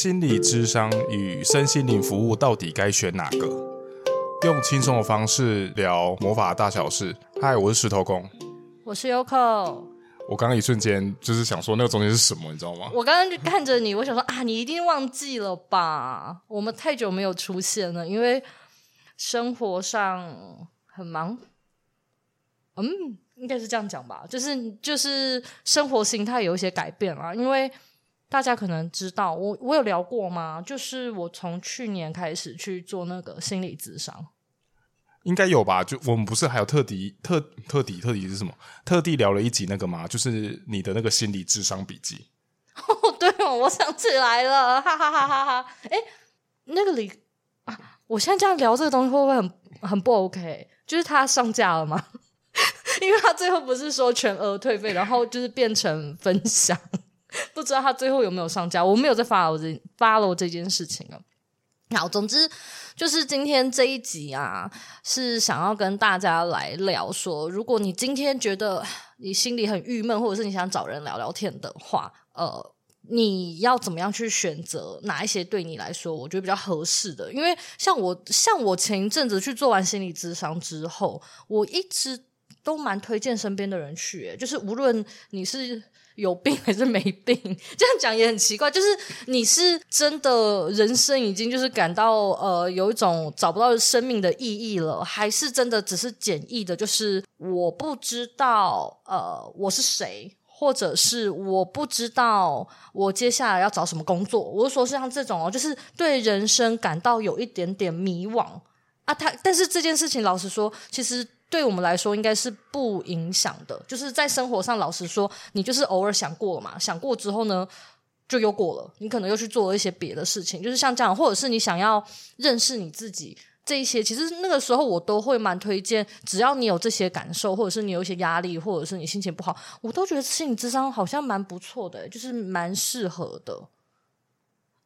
心理智商与身心灵服务到底该选哪个？用轻松的方式聊魔法大小事。嗨，我是石头公，我是 Yoko。我刚刚一瞬间就是想说，那个中间是什么，你知道吗？我刚刚就看着你，我想说啊，你一定忘记了吧？我们太久没有出现了，因为生活上很忙。嗯，应该是这样讲吧，就是就是生活形态有一些改变了，因为。大家可能知道我，我有聊过吗？就是我从去年开始去做那个心理咨商，应该有吧？就我们不是还有特地特特地特地是什么？特地聊了一集那个吗？就是你的那个心理智商笔记。哦，对哦，我想起来了，哈哈哈哈哈！哎，那个里啊，我现在这样聊这个东西会不会很很不 OK？就是它上架了吗？因为他最后不是说全额退费，然后就是变成分享。不知道他最后有没有上架，我没有在 follow 这 follow 这件事情啊。好，总之就是今天这一集啊，是想要跟大家来聊说，如果你今天觉得你心里很郁闷，或者是你想找人聊聊天的话，呃，你要怎么样去选择哪一些对你来说，我觉得比较合适的？因为像我，像我前一阵子去做完心理咨商之后，我一直都蛮推荐身边的人去，就是无论你是。有病还是没病？这样讲也很奇怪。就是你是真的人生已经就是感到呃有一种找不到生命的意义了，还是真的只是简易的？就是我不知道呃我是谁，或者是我不知道我接下来要找什么工作。我是说像这种哦，就是对人生感到有一点点迷惘啊。他但是这件事情，老实说，其实。对我们来说，应该是不影响的。就是在生活上，老实说，你就是偶尔想过了嘛，想过之后呢，就又过了。你可能又去做了一些别的事情，就是像这样，或者是你想要认识你自己这一些，其实那个时候我都会蛮推荐。只要你有这些感受，或者是你有一些压力，或者是你心情不好，我都觉得心理智商好像蛮不错的，就是蛮适合的。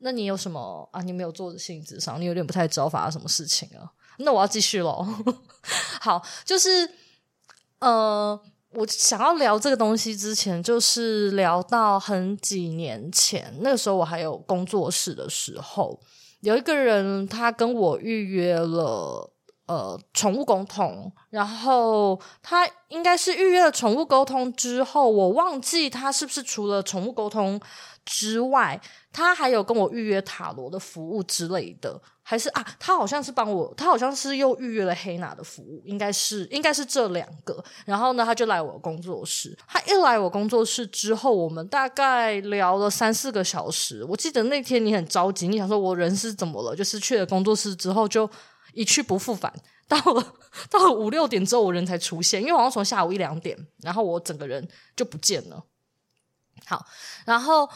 那你有什么啊？你没有做心理咨商，你有点不太知道发生什么事情啊？那我要继续喽。好，就是呃，我想要聊这个东西之前，就是聊到很几年前，那个时候我还有工作室的时候，有一个人他跟我预约了呃宠物沟通，然后他应该是预约了宠物沟通之后，我忘记他是不是除了宠物沟通之外，他还有跟我预约塔罗的服务之类的。还是啊，他好像是帮我，他好像是又预约了黑娜的服务，应该是应该是这两个。然后呢，他就来我工作室。他一来我工作室之后，我们大概聊了三四个小时。我记得那天你很着急，你想说我人是怎么了？就是去了工作室之后就一去不复返。到了到了五六点之后，我人才出现，因为好像从下午一两点，然后我整个人就不见了。好，然后。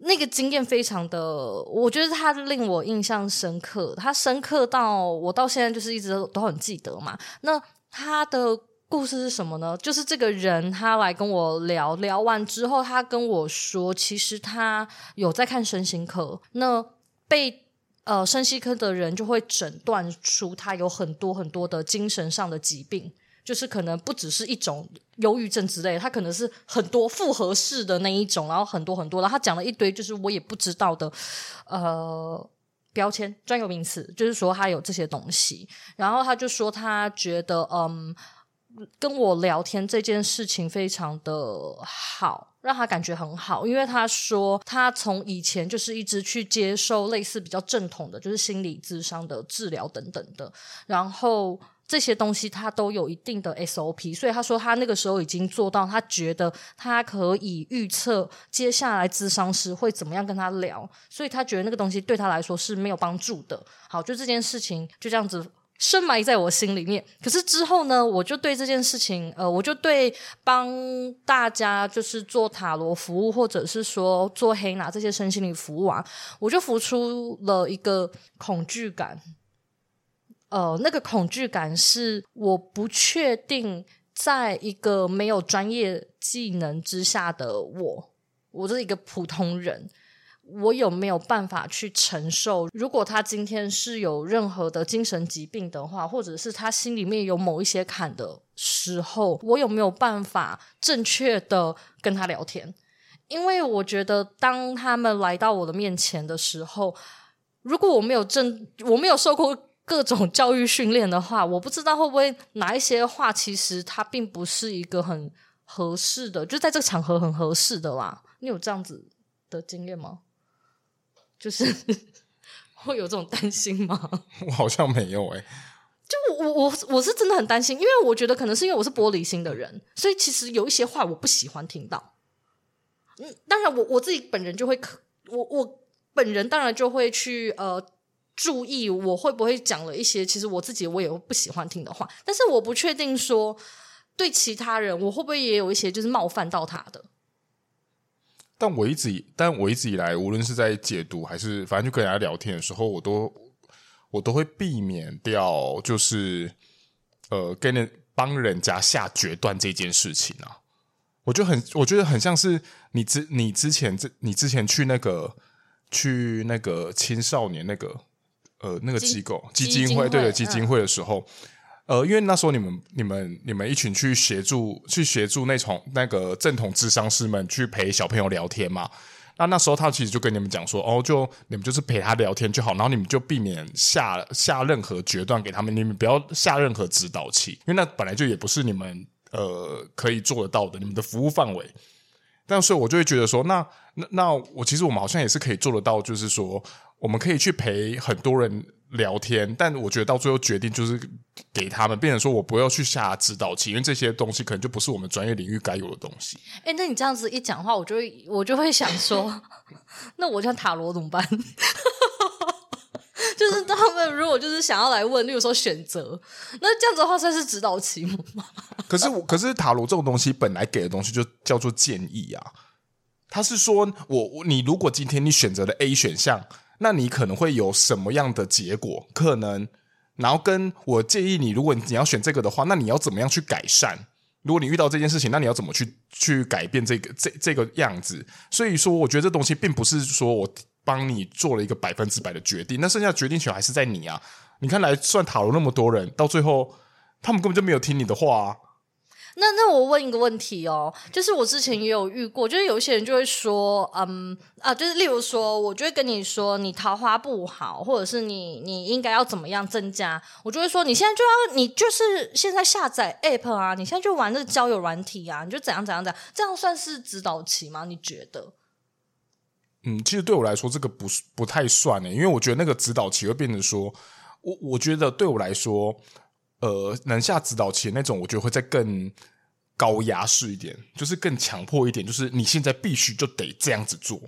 那个经验非常的，我觉得他令我印象深刻，他深刻到我到现在就是一直都很记得嘛。那他的故事是什么呢？就是这个人他来跟我聊聊完之后，他跟我说，其实他有在看身心科，那被呃身心科的人就会诊断出他有很多很多的精神上的疾病。就是可能不只是一种忧郁症之类的，他可能是很多复合式的那一种，然后很多很多，然后他讲了一堆就是我也不知道的呃标签专有名词，就是说他有这些东西，然后他就说他觉得嗯跟我聊天这件事情非常的好，让他感觉很好，因为他说他从以前就是一直去接受类似比较正统的，就是心理咨商的治疗等等的，然后。这些东西他都有一定的 SOP，所以他说他那个时候已经做到，他觉得他可以预测接下来咨商师会怎么样跟他聊，所以他觉得那个东西对他来说是没有帮助的。好，就这件事情就这样子深埋在我心里面。可是之后呢，我就对这件事情，呃，我就对帮大家就是做塔罗服务，或者是说做黑拿这些身心灵服务啊，我就浮出了一个恐惧感。呃，那个恐惧感是我不确定，在一个没有专业技能之下的我，我是一个普通人，我有没有办法去承受？如果他今天是有任何的精神疾病的话，或者是他心里面有某一些坎的时候，我有没有办法正确的跟他聊天？因为我觉得当他们来到我的面前的时候，如果我没有正，我没有受过各种教育训练的话，我不知道会不会哪一些话，其实它并不是一个很合适的，就在这个场合很合适的啦。你有这样子的经验吗？就是 会有这种担心吗？我好像没有哎、欸。就我我我是真的很担心，因为我觉得可能是因为我是玻璃心的人，所以其实有一些话我不喜欢听到。嗯，当然我我自己本人就会，我我本人当然就会去呃注意我会不会讲了一些其实我自己我也不喜欢听的话，但是我不确定说对其他人我会不会也有一些就是冒犯到他的。但我一直以但我一直以来，无论是在解读还是反正就跟人家聊天的时候，我都。我都会避免掉，就是呃，跟人帮人家下决断这件事情啊。我就很，我觉得很像是你之你之前这你之前去那个去那个青少年那个呃那个机构基金会，基金会对的基金会的时候，嗯、呃，因为那时候你们你们你们一群去协助去协助那种那个正统智商师们去陪小朋友聊天嘛。那那时候他其实就跟你们讲说，哦，就你们就是陪他聊天就好，然后你们就避免下下任何决断给他们，你们不要下任何指导器，因为那本来就也不是你们呃可以做得到的，你们的服务范围。但是我就会觉得说，那那那我其实我们好像也是可以做得到，就是说我们可以去陪很多人。聊天，但我觉得到最后决定就是给他们，变成说我不要去下指导棋，因为这些东西可能就不是我们专业领域该有的东西。哎、欸，那你这样子一讲话，我就会我就会想说，那我像塔罗怎么办？就是他们如果就是想要来问，例如说选择，那这样子的话算是指导棋吗？可是我，可是塔罗这种东西本来给的东西就叫做建议啊。他是说我我你如果今天你选择了 A 选项。那你可能会有什么样的结果？可能，然后跟我建议你，如果你要选这个的话，那你要怎么样去改善？如果你遇到这件事情，那你要怎么去去改变这个这这个样子？所以说，我觉得这东西并不是说我帮你做了一个百分之百的决定，那剩下决定权还是在你啊！你看来算塔罗那么多人，到最后他们根本就没有听你的话啊。那那我问一个问题哦，就是我之前也有遇过，就是有些人就会说，嗯啊，就是例如说，我就会跟你说，你桃花不好，或者是你你应该要怎么样增加，我就会说，你现在就要你就是现在下载 app 啊，你现在就玩那个交友软体啊，你就怎样怎样怎样，这样算是指导期吗？你觉得？嗯，其实对我来说，这个不不太算诶，因为我觉得那个指导期会变成说，我我觉得对我来说。呃，能下指导棋那种，我觉得会再更高压式一点，就是更强迫一点，就是你现在必须就得这样子做。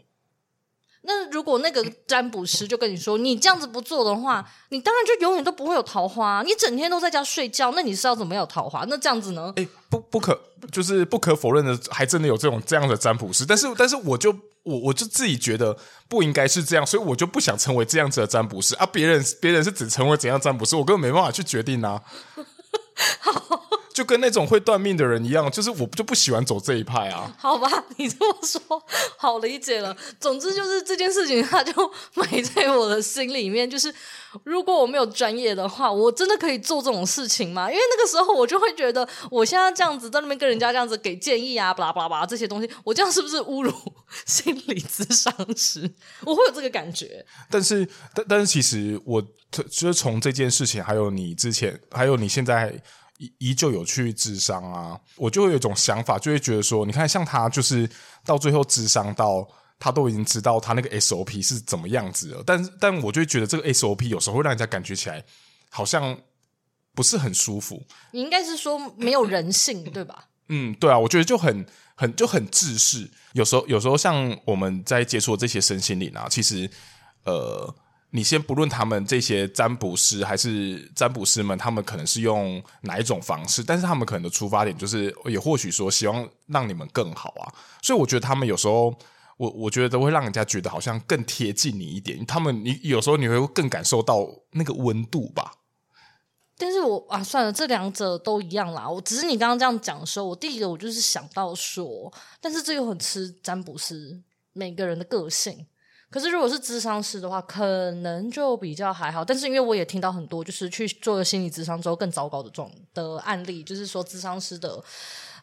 那如果那个占卜师就跟你说，你这样子不做的话，你当然就永远都不会有桃花。你整天都在家睡觉，那你是要怎么有桃花？那这样子呢？诶，不不可，就是不可否认的，还真的有这种这样的占卜师。但是，但是我就我我就自己觉得不应该是这样，所以我就不想成为这样子的占卜师啊。别人别人是只成为怎样占卜师，我根本没办法去决定啊。好。就跟那种会断命的人一样，就是我就不喜欢走这一派啊。好吧，你这么说好理解了。总之就是这件事情，它就埋在我的心里面。就是如果我没有专业的话，我真的可以做这种事情吗？因为那个时候我就会觉得，我现在这样子在那边跟人家这样子给建议啊，巴拉巴拉巴拉这些东西，我这样是不是侮辱心理咨商师？我会有这个感觉。但是，但但是，其实我就是从这件事情，还有你之前，还有你现在。依依旧有去智商啊，我就会有一种想法，就会觉得说，你看，像他就是到最后智商到他都已经知道他那个 SOP 是怎么样子了，但是但我就会觉得这个 SOP 有时候会让人家感觉起来好像不是很舒服。你应该是说没有人性，对吧？嗯，对啊，我觉得就很很就很自私。有时候有时候像我们在接触这些身心灵啊，其实呃。你先不论他们这些占卜师还是占卜师们，他们可能是用哪一种方式，但是他们可能的出发点就是，也或许说希望让你们更好啊。所以我觉得他们有时候，我我觉得都会让人家觉得好像更贴近你一点。他们你有时候你会更感受到那个温度吧。但是我啊，算了，这两者都一样啦。我只是你刚刚这样讲的时候，我第一个我就是想到说，但是这又很吃占卜师每个人的个性。可是，如果是咨商师的话，可能就比较还好。但是，因为我也听到很多，就是去做了心理咨商之后更糟糕的状的案例，就是说咨商师的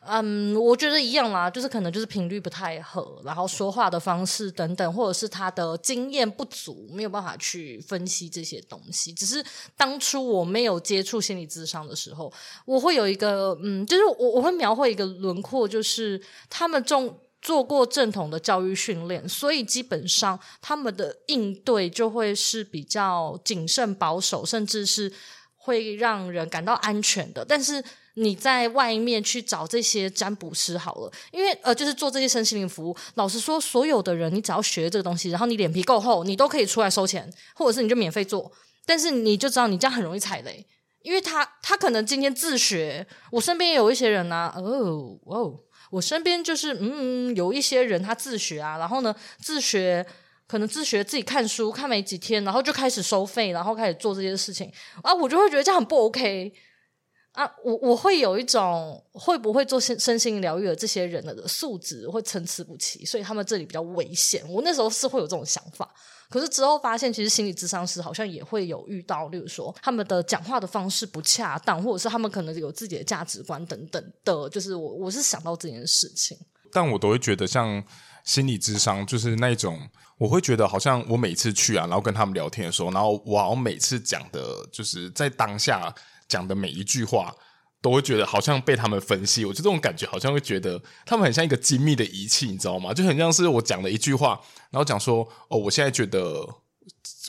嗯，我觉得一样啦，就是可能就是频率不太合，然后说话的方式等等，或者是他的经验不足，没有办法去分析这些东西。只是当初我没有接触心理咨商的时候，我会有一个嗯，就是我我会描绘一个轮廓，就是他们中做过正统的教育训练，所以基本上他们的应对就会是比较谨慎保守，甚至是会让人感到安全的。但是你在外面去找这些占卜师好了，因为呃，就是做这些身心灵服务。老实说，所有的人，你只要学这个东西，然后你脸皮够厚，你都可以出来收钱，或者是你就免费做。但是你就知道，你这样很容易踩雷，因为他他可能今天自学。我身边也有一些人啊，哦哦，我身边就是嗯，有一些人他自学啊，然后呢，自学可能自学自己看书看没几天，然后就开始收费，然后开始做这些事情啊，我就会觉得这样很不 OK。啊，我我会有一种会不会做身身心疗愈的这些人的素质会参差不齐，所以他们这里比较危险。我那时候是会有这种想法，可是之后发现，其实心理咨商师好像也会有遇到，例如说他们的讲话的方式不恰当，或者是他们可能有自己的价值观等等的，就是我我是想到这件事情。但我都会觉得，像心理咨商就是那种，我会觉得好像我每次去啊，然后跟他们聊天的时候，然后我每次讲的就是在当下。讲的每一句话，都会觉得好像被他们分析。我就这种感觉，好像会觉得他们很像一个精密的仪器，你知道吗？就很像是我讲了一句话，然后讲说：“哦，我现在觉得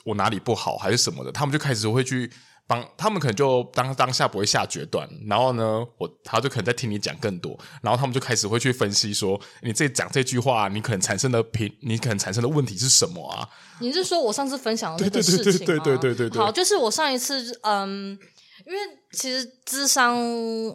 我哪里不好，还是什么的。”他们就开始会去帮，他们可能就当当下不会下决断，然后呢，我他就可能在听你讲更多，然后他们就开始会去分析说：“你这讲这句话，你可能产生的评，你可能产生的问题是什么啊？”你是说我上次分享的那个事情吗？对对对对对对对对。好，就是我上一次嗯。因为其实资商，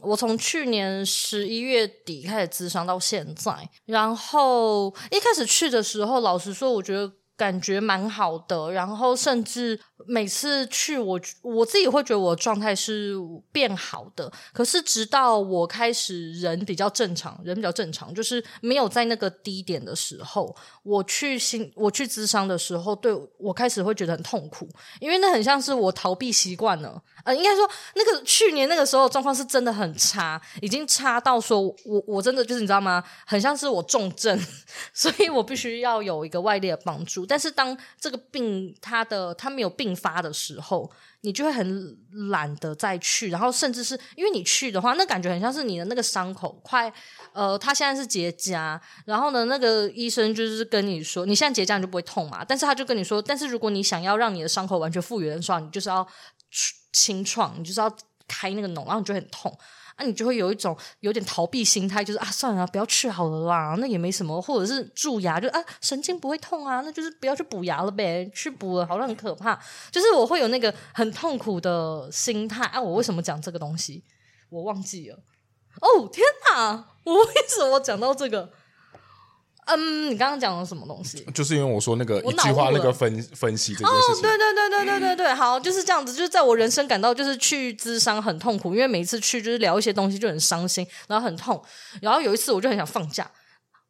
我从去年十一月底开始资商到现在，然后一开始去的时候，老实说，我觉得感觉蛮好的，然后甚至。每次去我我自己会觉得我状态是变好的，可是直到我开始人比较正常，人比较正常，就是没有在那个低点的时候，我去心我去咨商的时候，对我开始会觉得很痛苦，因为那很像是我逃避习惯了。呃，应该说那个去年那个时候状况是真的很差，已经差到说我我真的就是你知道吗？很像是我重症，所以我必须要有一个外力的帮助。但是当这个病它的它没有病发的时候，你就会很懒得再去，然后甚至是因为你去的话，那感觉很像是你的那个伤口快，呃，他现在是结痂，然后呢，那个医生就是跟你说，你现在结痂你就不会痛嘛，但是他就跟你说，但是如果你想要让你的伤口完全复原的时候，你就是要清创，你就是要开那个脓，然后你就很痛。那、你就会有一种有点逃避心态，就是啊，算了，不要去好了啦，那也没什么，或者是蛀牙，就啊，神经不会痛啊，那就是不要去补牙了呗，去补了好像很可怕，就是我会有那个很痛苦的心态啊。我为什么讲这个东西？我忘记了。哦，天哪，我为什么讲到这个？嗯，你刚刚讲的什么东西？就是因为我说那个一句话，那个分分析这件事情。哦，对对对对对对对，好，就是这样子。就是在我人生感到就是去咨商很痛苦，因为每一次去就是聊一些东西就很伤心，然后很痛。然后有一次我就很想放假，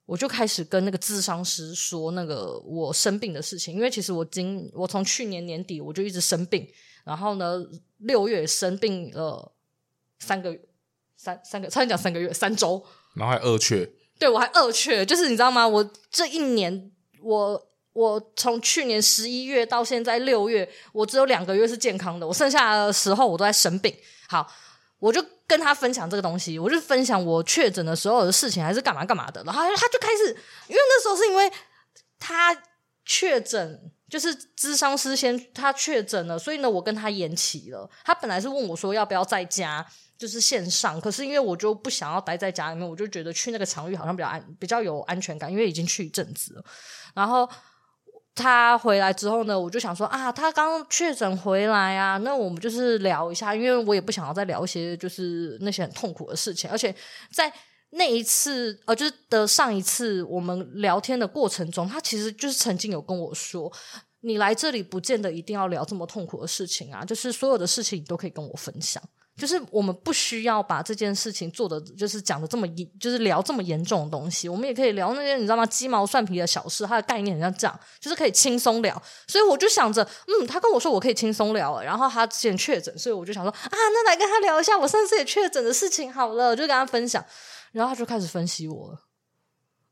我就开始跟那个咨商师说那个我生病的事情，因为其实我今我从去年年底我就一直生病，然后呢六月生病了三个月，三三个差点讲三个月三周，然后还二缺。对，我还二缺，就是你知道吗？我这一年，我我从去年十一月到现在六月，我只有两个月是健康的，我剩下的时候我都在生病。好，我就跟他分享这个东西，我就分享我确诊的所有的事情，还是干嘛干嘛的。然后他就开始，因为那时候是因为他确诊，就是咨商师先他确诊了，所以呢，我跟他延期了。他本来是问我说要不要在家。就是线上，可是因为我就不想要待在家里面，我就觉得去那个场域好像比较安，比较有安全感，因为已经去一阵子了。然后他回来之后呢，我就想说啊，他刚确诊回来啊，那我们就是聊一下，因为我也不想要再聊一些就是那些很痛苦的事情，而且在那一次呃，就是的上一次我们聊天的过程中，他其实就是曾经有跟我说，你来这里不见得一定要聊这么痛苦的事情啊，就是所有的事情你都可以跟我分享。就是我们不需要把这件事情做的，就是讲的这么严，就是聊这么严重的东西。我们也可以聊那些你知道吗？鸡毛蒜皮的小事，它的概念很像这样，就是可以轻松聊。所以我就想着，嗯，他跟我说我可以轻松聊，然后他之前确诊，所以我就想说啊，那来跟他聊一下我上次也确诊的事情好了，就跟他分享。然后他就开始分析我了。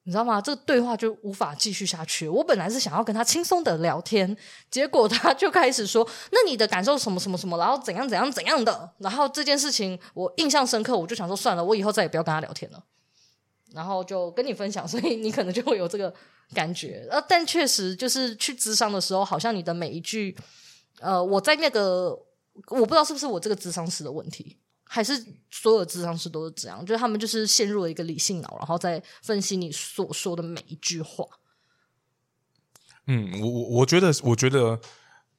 你知道吗？这个对话就无法继续下去。我本来是想要跟他轻松的聊天，结果他就开始说：“那你的感受什么什么什么？然后怎样怎样怎样的？”然后这件事情我印象深刻，我就想说算了，我以后再也不要跟他聊天了。然后就跟你分享，所以你可能就会有这个感觉。呃，但确实就是去咨商的时候，好像你的每一句，呃，我在那个我不知道是不是我这个咨商师的问题。还是所有智商师都是这样，就是他们就是陷入了一个理性脑，然后再分析你所说的每一句话。嗯，我我我觉得，我觉得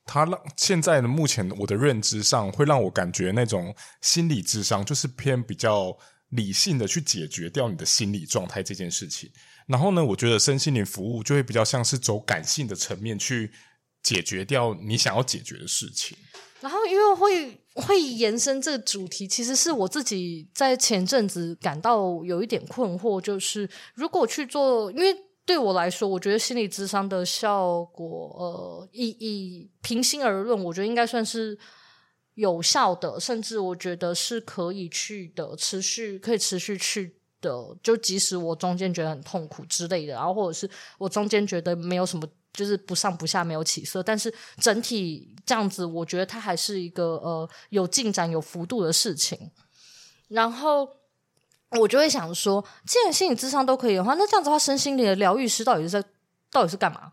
他让现在的目前我的认知上，会让我感觉那种心理智商就是偏比较理性的去解决掉你的心理状态这件事情。然后呢，我觉得身心灵服务就会比较像是走感性的层面去解决掉你想要解决的事情。然后，因为会会延伸这个主题，其实是我自己在前阵子感到有一点困惑，就是如果去做，因为对我来说，我觉得心理咨商的效果，呃，以以平心而论，我觉得应该算是有效的，甚至我觉得是可以去的，持续可以持续去的，就即使我中间觉得很痛苦之类的，然后或者是我中间觉得没有什么。就是不上不下，没有起色，但是整体这样子，我觉得它还是一个呃有进展、有幅度的事情。然后我就会想说，既然心理智商都可以的话，那这样子的话，身心灵的疗愈师到底是在到底是干嘛？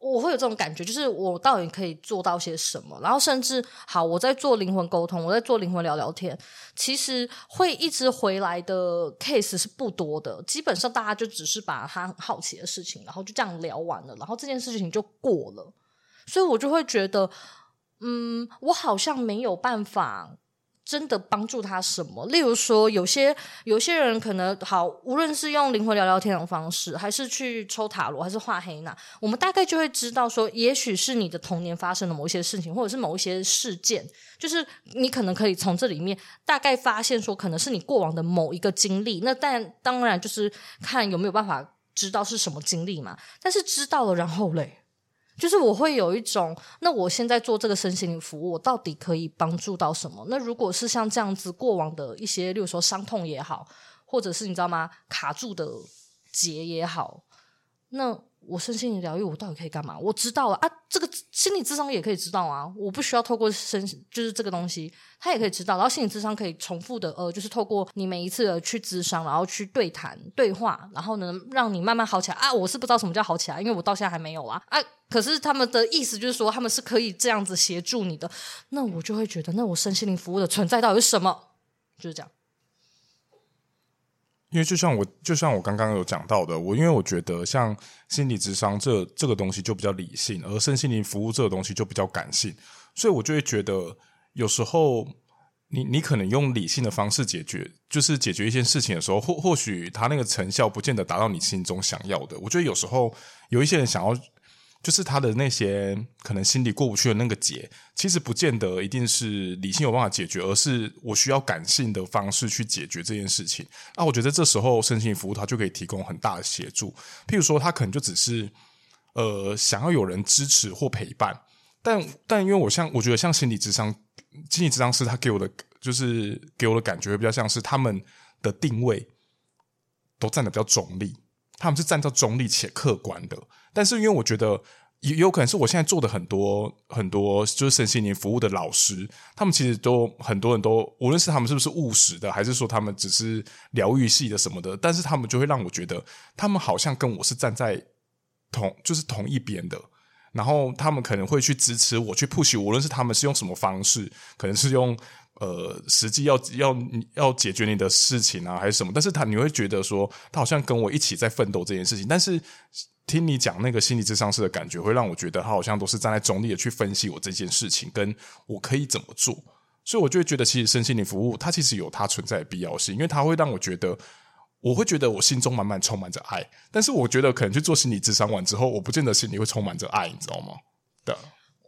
我会有这种感觉，就是我到底可以做到些什么？然后甚至好，我在做灵魂沟通，我在做灵魂聊聊天，其实会一直回来的 case 是不多的。基本上大家就只是把他很好奇的事情，然后就这样聊完了，然后这件事情就过了。所以我就会觉得，嗯，我好像没有办法。真的帮助他什么？例如说，有些有些人可能好，无论是用灵魂聊聊天的方式，还是去抽塔罗，还是画黑娜，我们大概就会知道说，也许是你的童年发生的某一些事情，或者是某一些事件，就是你可能可以从这里面大概发现说，可能是你过往的某一个经历。那但当然就是看有没有办法知道是什么经历嘛。但是知道了，然后嘞？就是我会有一种，那我现在做这个身心灵服务，我到底可以帮助到什么？那如果是像这样子过往的一些，例如说伤痛也好，或者是你知道吗，卡住的结也好，那。我身心灵疗愈，我到底可以干嘛？我知道啊，这个心理智商也可以知道啊，我不需要透过身，就是这个东西，他也可以知道。然后心理智商可以重复的，呃，就是透过你每一次的去咨商，然后去对谈、对话，然后呢，让你慢慢好起来啊。我是不知道什么叫好起来，因为我到现在还没有啊啊。可是他们的意思就是说，他们是可以这样子协助你的，那我就会觉得，那我身心灵服务的存在到底是什么？就是这样。因为就像我，就像我刚刚有讲到的，我因为我觉得像心理智商这这个东西就比较理性，而身心灵服务这个东西就比较感性，所以我就会觉得有时候你你可能用理性的方式解决，就是解决一件事情的时候，或或许他那个成效不见得达到你心中想要的。我觉得有时候有一些人想要。就是他的那些可能心里过不去的那个结，其实不见得一定是理性有办法解决，而是我需要感性的方式去解决这件事情。啊，我觉得这时候身心服务它就可以提供很大的协助。譬如说，他可能就只是呃想要有人支持或陪伴，但但因为我像我觉得像心理智商，心理智商师他给我的就是给我的感觉比较像是他们的定位都站得比较中立。他们是站在中立且客观的，但是因为我觉得也有可能是我现在做的很多很多就是身心灵服务的老师，他们其实都很多人都无论是他们是不是务实的，还是说他们只是疗愈系的什么的，但是他们就会让我觉得他们好像跟我是站在同就是同一边的，然后他们可能会去支持我去 push，无论是他们是用什么方式，可能是用。呃，实际要要要解决你的事情啊，还是什么？但是他你会觉得说，他好像跟我一起在奋斗这件事情。但是听你讲那个心理咨商师的感觉，会让我觉得他好像都是站在中立的去分析我这件事情，跟我可以怎么做。所以我就会觉得，其实身心灵服务它其实有它存在的必要性，因为它会让我觉得，我会觉得我心中满满充满着爱。但是我觉得可能去做心理咨商完之后，我不见得心里会充满着爱，你知道吗？的。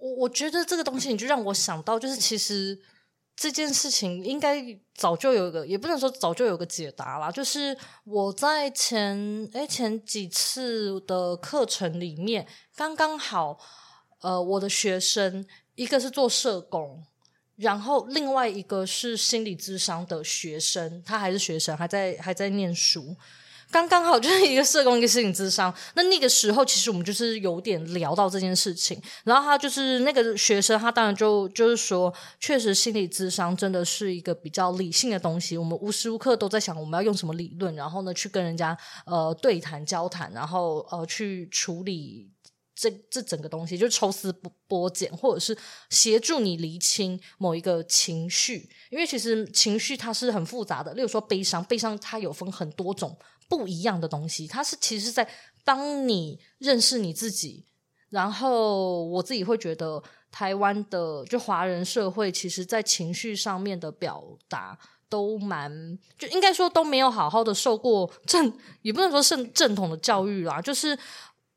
我我觉得这个东西，你就让我想到，就是其实。这件事情应该早就有一个，也不能说早就有个解答啦。就是我在前诶前几次的课程里面，刚刚好，呃，我的学生一个是做社工，然后另外一个是心理咨商的学生，他还是学生，还在还在念书。刚刚好就是一个社工，一个心理咨商。那那个时候，其实我们就是有点聊到这件事情。然后他就是那个学生，他当然就就是说，确实心理咨商真的是一个比较理性的东西。我们无时无刻都在想，我们要用什么理论，然后呢去跟人家呃对谈交谈，然后呃去处理这这整个东西，就抽丝剥剥茧，或者是协助你厘清某一个情绪。因为其实情绪它是很复杂的，例如说悲伤，悲伤它有分很多种。不一样的东西，它是其实在帮你认识你自己。然后我自己会觉得，台湾的就华人社会，其实在情绪上面的表达都蛮，就应该说都没有好好的受过 正，也不能说正正统的教育啦。就是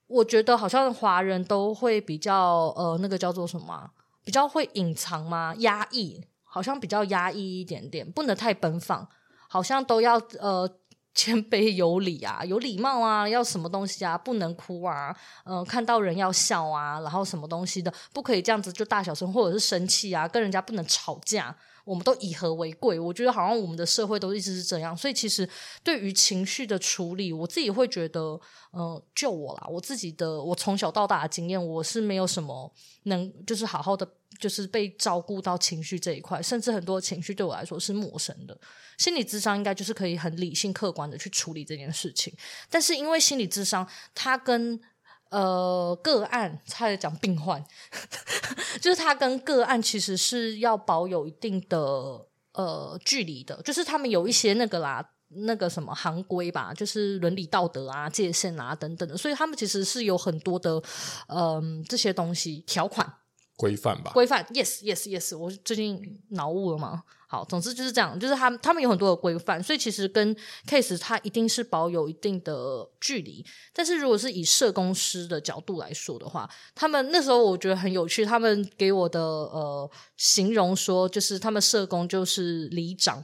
我觉得好像华人都会比较呃，那个叫做什么，比较会隐藏吗？压抑，好像比较压抑一点点，不能太奔放，好像都要呃。谦卑有礼啊，有礼貌啊，要什么东西啊？不能哭啊，嗯、看到人要笑啊，然后什么东西的，不可以这样子就大小声或者是生气啊，跟人家不能吵架，我们都以和为贵。我觉得好像我们的社会都一直是这样，所以其实对于情绪的处理，我自己会觉得，嗯、呃，就我啦，我自己的，我从小到大的经验，我是没有什么能就是好好的。就是被照顾到情绪这一块，甚至很多情绪对我来说是陌生的。心理智商应该就是可以很理性、客观的去处理这件事情。但是因为心理智商，它跟呃个案，差点讲病患，就是他跟个案其实是要保有一定的呃距离的，就是他们有一些那个啦，那个什么行规吧，就是伦理道德啊、界限啊等等的，所以他们其实是有很多的嗯、呃、这些东西条款。规范吧，规范，yes yes yes，我最近脑雾了嘛？好，总之就是这样，就是他们他们有很多的规范，所以其实跟 case 它一定是保有一定的距离。但是如果是以社工师的角度来说的话，他们那时候我觉得很有趣，他们给我的呃形容说，就是他们社工就是里长。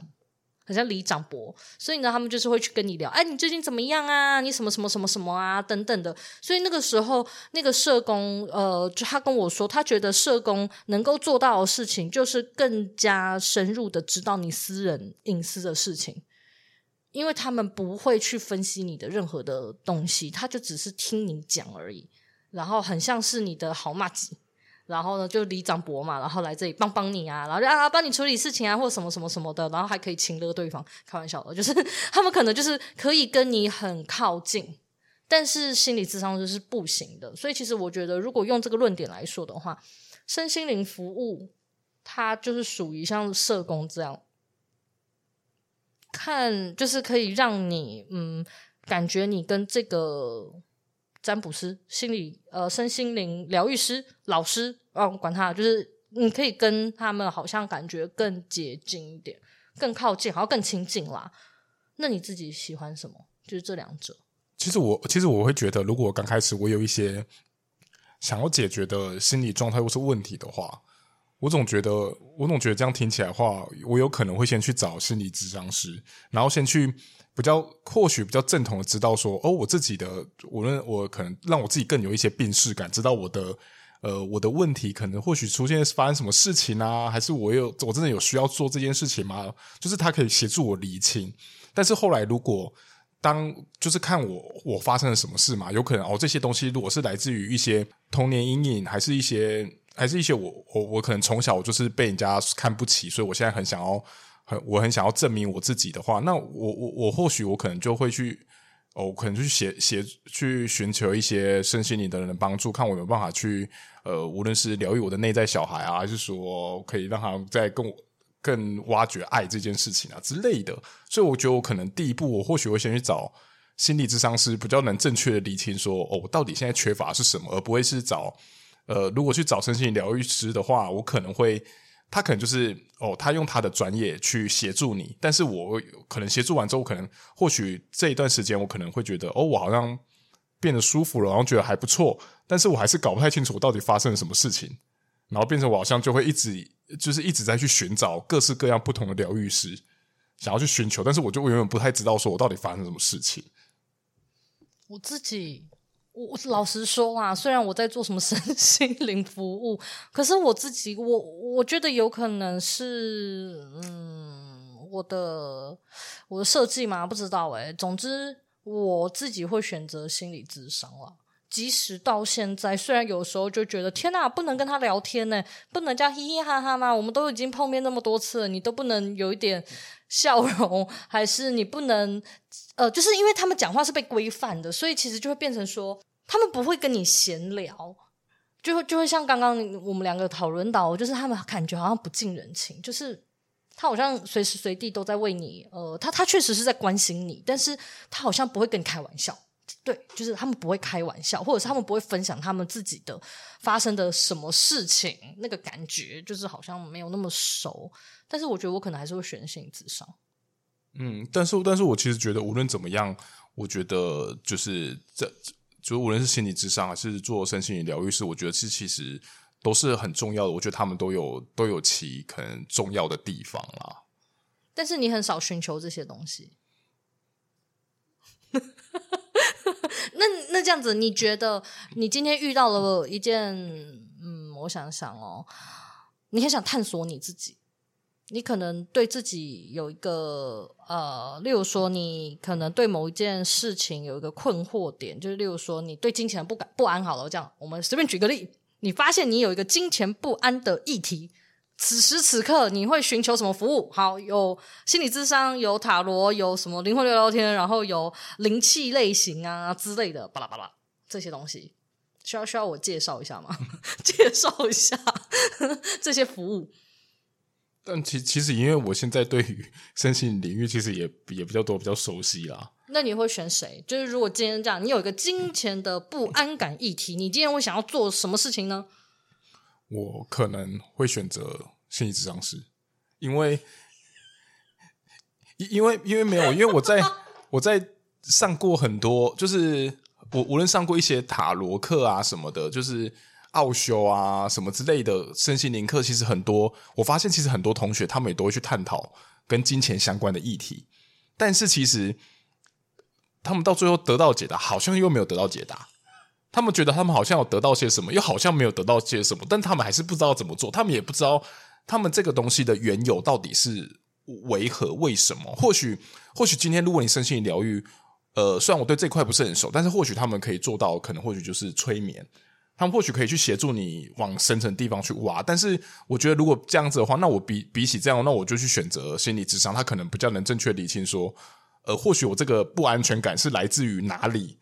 好像李长伯，所以呢，他们就是会去跟你聊，哎，你最近怎么样啊？你什么什么什么什么啊？等等的。所以那个时候，那个社工，呃，就他跟我说，他觉得社工能够做到的事情，就是更加深入的知道你私人隐私的事情，因为他们不会去分析你的任何的东西，他就只是听你讲而已，然后很像是你的好麻吉。然后呢，就里长伯嘛，然后来这里帮帮你啊，然后就啊帮你处理事情啊，或什么什么什么的，然后还可以情勒对方，开玩笑的，就是 他们可能就是可以跟你很靠近，但是心理咨商就是不行的。所以其实我觉得，如果用这个论点来说的话，身心灵服务它就是属于像社工这样，看就是可以让你嗯感觉你跟这个。占卜师、心理呃、身心灵疗愈师、老师，啊，管他，就是你可以跟他们好像感觉更接近一点，更靠近，好像更亲近啦。那你自己喜欢什么？就是这两者。其实我其实我会觉得，如果刚开始我有一些想要解决的心理状态或是问题的话，我总觉得，我总觉得这样听起来的话，我有可能会先去找心理咨商师，然后先去。比较或许比较正统的知道说哦，我自己的无论我可能让我自己更有一些病识感，知道我的呃我的问题可能或许出现发生什么事情啊，还是我有我真的有需要做这件事情吗？就是他可以协助我理清。但是后来如果当就是看我我发生了什么事嘛，有可能哦这些东西如果是来自于一些童年阴影，还是一些还是一些我我我可能从小我就是被人家看不起，所以我现在很想要。我很想要证明我自己的话，那我我我或许我可能就会去，哦，可能去协协去寻求一些身心灵的人的帮助，看我有没有办法去，呃，无论是疗愈我的内在小孩啊，还是说可以让他再跟我更挖掘爱这件事情啊之类的。所以我觉得我可能第一步，我或许会先去找心理咨商师，比较能正确的理清说，哦，我到底现在缺乏是什么，而不会是找，呃，如果去找身心灵疗愈师的话，我可能会。他可能就是哦，他用他的专业去协助你，但是我可能协助完之后，可能或许这一段时间我可能会觉得哦，我好像变得舒服了，然后觉得还不错，但是我还是搞不太清楚我到底发生了什么事情，然后变成我好像就会一直就是一直在去寻找各式各样不同的疗愈师，想要去寻求，但是我就永远不太知道说我到底发生什么事情。我自己我老实说啊，虽然我在做什么身心 灵服务，可是我自己，我我觉得有可能是，嗯，我的我的设计嘛，不知道诶。总之，我自己会选择心理咨商了。即使到现在，虽然有时候就觉得天哪，不能跟他聊天呢，不能这样嘻嘻哈哈吗？我们都已经碰面那么多次了，你都不能有一点笑容，还是你不能？呃，就是因为他们讲话是被规范的，所以其实就会变成说，他们不会跟你闲聊，就会就会像刚刚我们两个讨论到，就是他们感觉好像不近人情，就是他好像随时随地都在为你，呃，他他确实是在关心你，但是他好像不会跟你开玩笑，对，就是他们不会开玩笑，或者是他们不会分享他们自己的发生的什么事情，那个感觉就是好像没有那么熟，但是我觉得我可能还是会选心理智商。嗯，但是但是我其实觉得无论怎么样，我觉得就是这，就无论是心理智商还是做身心灵疗愈师，我觉得是其实都是很重要的。我觉得他们都有都有其可能重要的地方啦。但是你很少寻求这些东西。那这样子，你觉得你今天遇到了一件，嗯，我想想哦，你很想探索你自己。你可能对自己有一个呃，例如说，你可能对某一件事情有一个困惑点，就是例如说，你对金钱不敢不安。好了，这样我们随便举个例，你发现你有一个金钱不安的议题，此时此刻你会寻求什么服务？好，有心理智商，有塔罗，有什么灵魂聊聊天，然后有灵气类型啊之类的，巴拉巴拉这些东西，需要需要我介绍一下吗？介绍一下 这些服务。但其其实，因为我现在对于身心领域其实也也比较多，比较熟悉啦。那你会选谁？就是如果今天这样，你有一个金钱的不安感议题，你今天会想要做什么事情呢？我可能会选择心理咨商师，因为因因为因为没有，因为我在 我在上过很多，就是我无论上过一些塔罗课啊什么的，就是。奥修啊，什么之类的身心灵课，其实很多。我发现，其实很多同学他们也都会去探讨跟金钱相关的议题，但是其实他们到最后得到解答，好像又没有得到解答。他们觉得他们好像有得到些什么，又好像没有得到些什么，但他们还是不知道怎么做。他们也不知道他们这个东西的缘由到底是为何、为什么。或许，或许今天如果你身心疗愈，呃，虽然我对这块不是很熟，但是或许他们可以做到，可能或许就是催眠。他们或许可以去协助你往深层地方去挖，但是我觉得如果这样子的话，那我比比起这样，那我就去选择心理智商，他可能比较能正确理清说，呃，或许我这个不安全感是来自于哪里，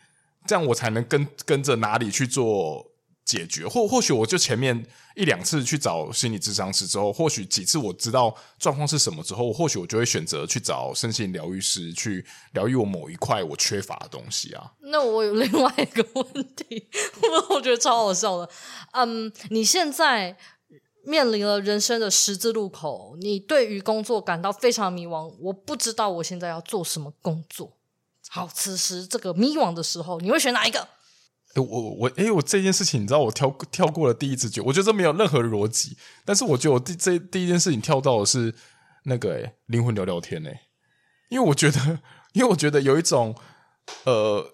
这样我才能跟跟着哪里去做。解决，或或许我就前面一两次去找心理咨商师之后，或许几次我知道状况是什么之后，或许我就会选择去找身心疗愈师去疗愈我某一块我缺乏的东西啊。那我有另外一个问题，我 我觉得超好笑的。嗯，你现在面临了人生的十字路口，你对于工作感到非常迷惘，我不知道我现在要做什么工作。好，此时这个迷惘的时候，你会选哪一个？我我诶，我这件事情，你知道，我跳跳过了第一直觉，我觉得这没有任何逻辑。但是我觉得我第这第一件事情跳到的是那个诶灵魂聊聊天诶，因为我觉得，因为我觉得有一种呃，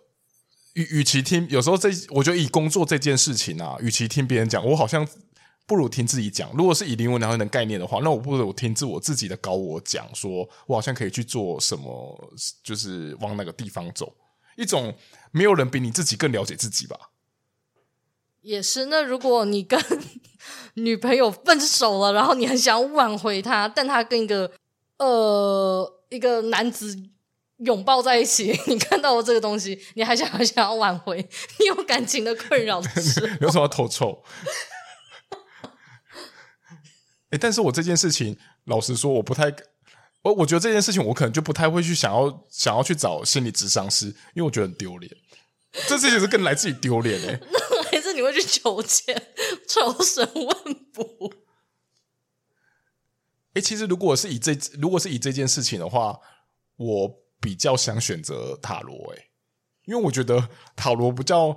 与与其听有时候这，我觉得以工作这件事情啊，与其听别人讲，我好像不如听自己讲。如果是以灵魂聊天的概念的话，那我不如听自我自己的高我讲，说我好像可以去做什么，就是往哪个地方走。一种没有人比你自己更了解自己吧。也是。那如果你跟女朋友分手了，然后你很想挽回她，但她跟一个呃一个男子拥抱在一起，你看到了这个东西，你还想还想要挽回？你有感情的困扰的时候，有什么要头臭？哎，但是我这件事情，老实说，我不太。我我觉得这件事情，我可能就不太会去想要想要去找心理智商师，因为我觉得很丢脸。这事情是更来自于丢脸诶。那还是你会去求签、求神问卜？哎，其实如果是以这如果是以这件事情的话，我比较想选择塔罗哎，因为我觉得塔罗比较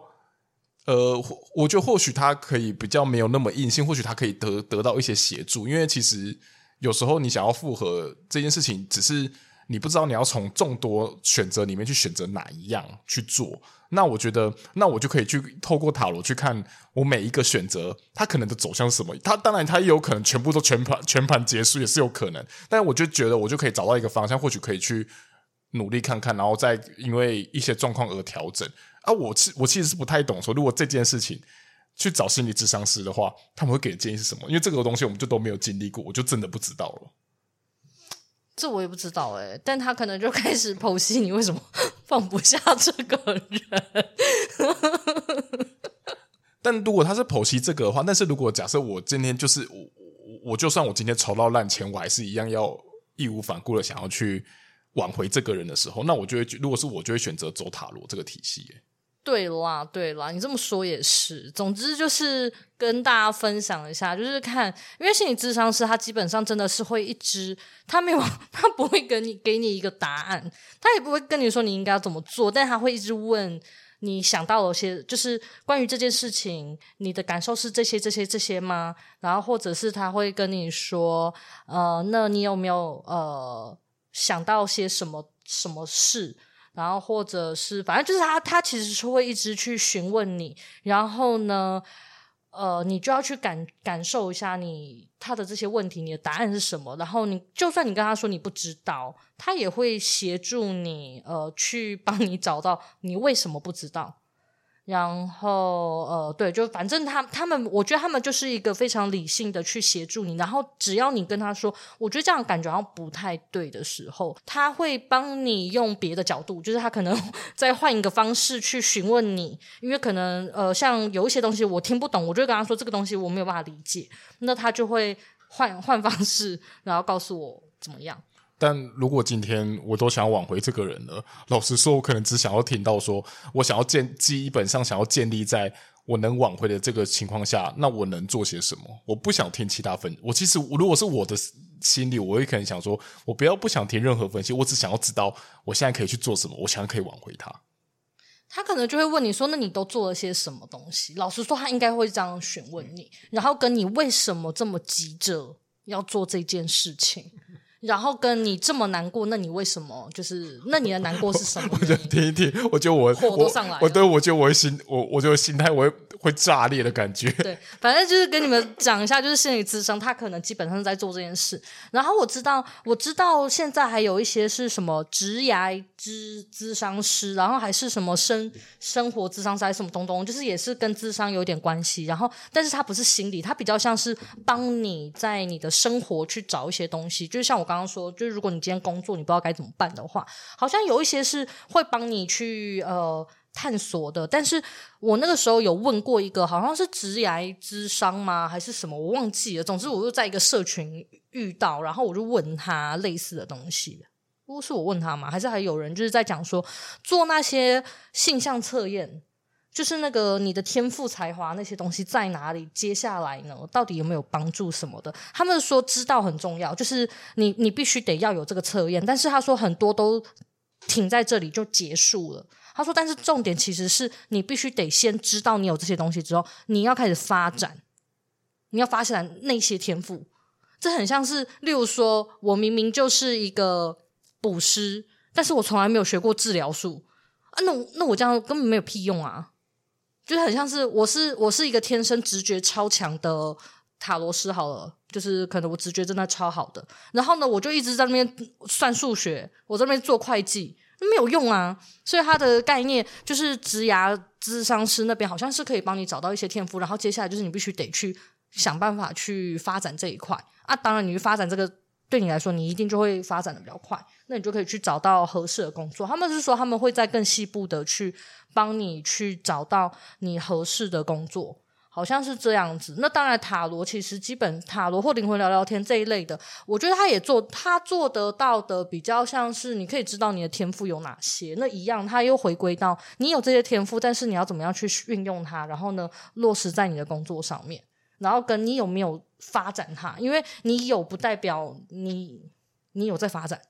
呃，我觉得或许他可以比较没有那么硬性，或许他可以得得到一些协助，因为其实。有时候你想要复合这件事情，只是你不知道你要从众多选择里面去选择哪一样去做。那我觉得，那我就可以去透过塔罗去看我每一个选择，它可能的走向什么。它当然，它也有可能全部都全盘全盘结束，也是有可能。但我就觉得，我就可以找到一个方向，或许可以去努力看看，然后再因为一些状况而调整。啊，我其我其实是不太懂说，如果这件事情去找心理智商师的话，他们会给的建议是什么？因为这个东西我们就都没有经历过，我就真的不知道了。这我也不知道哎、欸，但他可能就开始剖析你为什么 放不下这个人。但如果他是剖析这个的话，但是如果假设我今天就是我，我就算我今天筹到烂钱，我还是一样要义无反顾的想要去挽回这个人的时候，那我就会，如果是我，就会选择走塔罗这个体系、欸。对啦，对啦，你这么说也是。总之就是跟大家分享一下，就是看，因为心理咨商师他基本上真的是会一直，他没有，他不会跟你给你一个答案，他也不会跟你说你应该要怎么做，但他会一直问你想到了些，就是关于这件事情，你的感受是这些、这些、这些吗？然后或者是他会跟你说，呃，那你有没有呃想到些什么什么事？然后，或者是反正就是他，他其实是会一直去询问你。然后呢，呃，你就要去感感受一下你他的这些问题，你的答案是什么。然后你就算你跟他说你不知道，他也会协助你，呃，去帮你找到你为什么不知道。然后，呃，对，就反正他他们，我觉得他们就是一个非常理性的去协助你。然后，只要你跟他说，我觉得这样感觉好像不太对的时候，他会帮你用别的角度，就是他可能 再换一个方式去询问你。因为可能，呃，像有一些东西我听不懂，我就跟他说这个东西我没有办法理解，那他就会换换方式，然后告诉我怎么样。但如果今天我都想要挽回这个人了，老实说，我可能只想要听到说，我想要建，基本上想要建立在我能挽回的这个情况下，那我能做些什么？我不想听其他分。我其实，如果是我的心里，我也可能想说，我不要不想听任何分析，我只想要知道我现在可以去做什么，我想要可以挽回他。他可能就会问你说：“那你都做了些什么东西？”老实说，他应该会这样询问你，然后跟你为什么这么急着要做这件事情。然后跟你这么难过，那你为什么就是？那你的难过是什么？我就听一听，我觉得我火都上来了。我对我觉得我会心，我我觉得心态我会会炸裂的感觉。对，反正就是跟你们讲一下，就是心理咨商，他可能基本上在做这件事。然后我知道，我知道现在还有一些是什么职涯咨咨商师，然后还是什么生生活咨商师，还是什么东东，就是也是跟咨商有点关系。然后，但是他不是心理，他比较像是帮你在你的生活去找一些东西，就是像我。刚刚说，就是如果你今天工作你不知道该怎么办的话，好像有一些是会帮你去呃探索的。但是我那个时候有问过一个，好像是职涯之商吗，还是什么，我忘记了。总之，我就在一个社群遇到，然后我就问他类似的东西。不是我问他吗？还是还有人就是在讲说做那些性向测验。就是那个你的天赋才华那些东西在哪里？接下来呢，到底有没有帮助什么的？他们说知道很重要，就是你你必须得要有这个测验。但是他说很多都停在这里就结束了。他说，但是重点其实是你必须得先知道你有这些东西之后，你要开始发展，你要发展那些天赋。这很像是，例如说我明明就是一个捕师，但是我从来没有学过治疗术啊，那那我这样根本没有屁用啊。就很像是我是我是一个天生直觉超强的塔罗师好了，就是可能我直觉真的超好的，然后呢，我就一直在那边算数学，我在那边做会计，没有用啊。所以他的概念就是职涯咨商师那边好像是可以帮你找到一些天赋，然后接下来就是你必须得去想办法去发展这一块啊。当然，你去发展这个。对你来说，你一定就会发展的比较快，那你就可以去找到合适的工作。他们是说他们会在更细部的去帮你去找到你合适的工作，好像是这样子。那当然，塔罗其实基本塔罗或灵魂聊聊天这一类的，我觉得他也做，他做得到的比较像是你可以知道你的天赋有哪些。那一样，他又回归到你有这些天赋，但是你要怎么样去运用它，然后呢，落实在你的工作上面。然后跟你有没有发展它，因为你有不代表你你有在发展，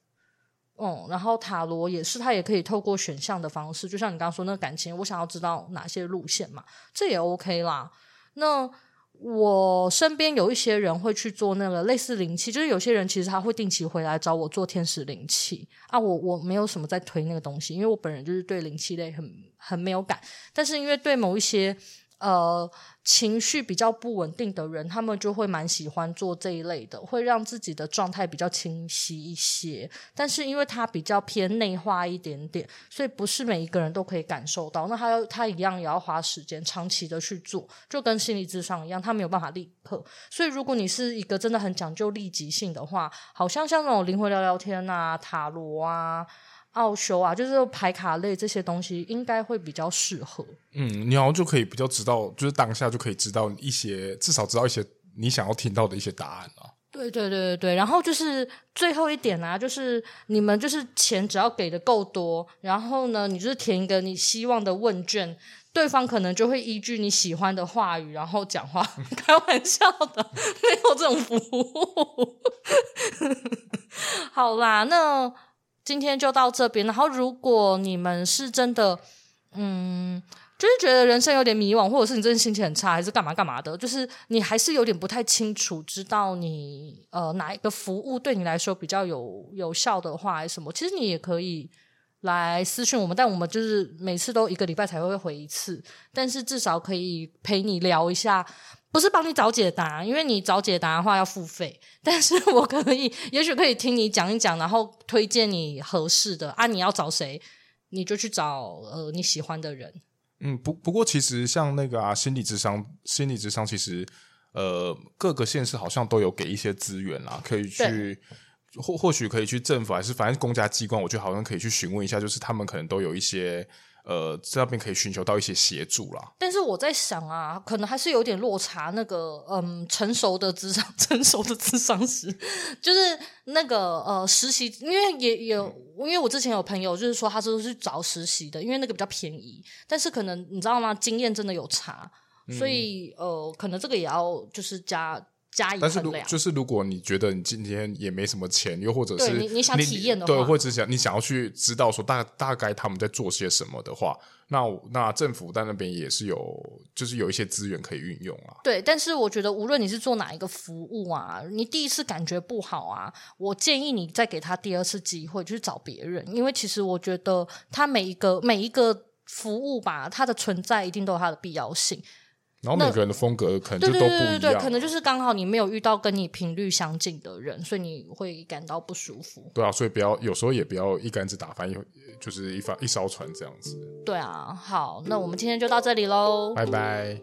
嗯，然后塔罗也是，它也可以透过选项的方式，就像你刚刚说那个感情，我想要知道哪些路线嘛，这也 OK 啦。那我身边有一些人会去做那个类似灵气，就是有些人其实他会定期回来找我做天使灵气啊。我我没有什么在推那个东西，因为我本人就是对灵气类很很没有感，但是因为对某一些。呃，情绪比较不稳定的人，他们就会蛮喜欢做这一类的，会让自己的状态比较清晰一些。但是因为它比较偏内化一点点，所以不是每一个人都可以感受到。那他要他一样也要花时间，长期的去做，就跟心理智商一样，他没有办法立刻。所以如果你是一个真的很讲究立即性的话，好像像那种灵魂聊聊天啊、塔罗啊。奥修啊，就是排卡类这些东西，应该会比较适合。嗯，你好像就可以比较知道，就是当下就可以知道一些，至少知道一些你想要听到的一些答案啊。对对对对对，然后就是最后一点啊，就是你们就是钱只要给的够多，然后呢，你就是填一个你希望的问卷，对方可能就会依据你喜欢的话语，然后讲话。开玩笑的，没有这种服务。好啦，那。今天就到这边，然后如果你们是真的，嗯，就是觉得人生有点迷惘，或者是你真的心情很差，还是干嘛干嘛的，就是你还是有点不太清楚，知道你呃哪一个服务对你来说比较有有效的话，还是什么，其实你也可以来私讯我们，但我们就是每次都一个礼拜才会回一次，但是至少可以陪你聊一下。不是帮你找解答，因为你找解答的话要付费。但是 我可以，也许可以听你讲一讲，然后推荐你合适的啊。你要找谁，你就去找呃你喜欢的人。嗯，不不过其实像那个啊，心理智商，心理智商其实呃各个县市好像都有给一些资源啦，可以去或或许可以去政府还是反正公家机关，我觉得好像可以去询问一下，就是他们可能都有一些。呃，这边可以寻求到一些协助啦。但是我在想啊，可能还是有点落差。那个，嗯，成熟的咨商，成熟的智商师，就是那个呃，实习，因为也有，因为我之前有朋友就是说，他是去找实习的，因为那个比较便宜。但是可能你知道吗？经验真的有差，所以、嗯、呃，可能这个也要就是加。加以衡量。但是如就是如果你觉得你今天也没什么钱，又或者是你你想体验的话，对，或者想你想要去知道说大大概他们在做些什么的话，那那政府在那边也是有，就是有一些资源可以运用啊。对，但是我觉得无论你是做哪一个服务啊，你第一次感觉不好啊，我建议你再给他第二次机会，就是找别人，因为其实我觉得他每一个每一个服务吧，它的存在一定都有它的必要性。然后每个人的风格可能就都不一样。对对对对对，可能就是刚好你没有遇到跟你频率相近的人，所以你会感到不舒服。对啊，所以不要有时候也不要一竿子打翻一，就是一帆一艘船这样子。对啊，好，那我们今天就到这里喽，拜拜。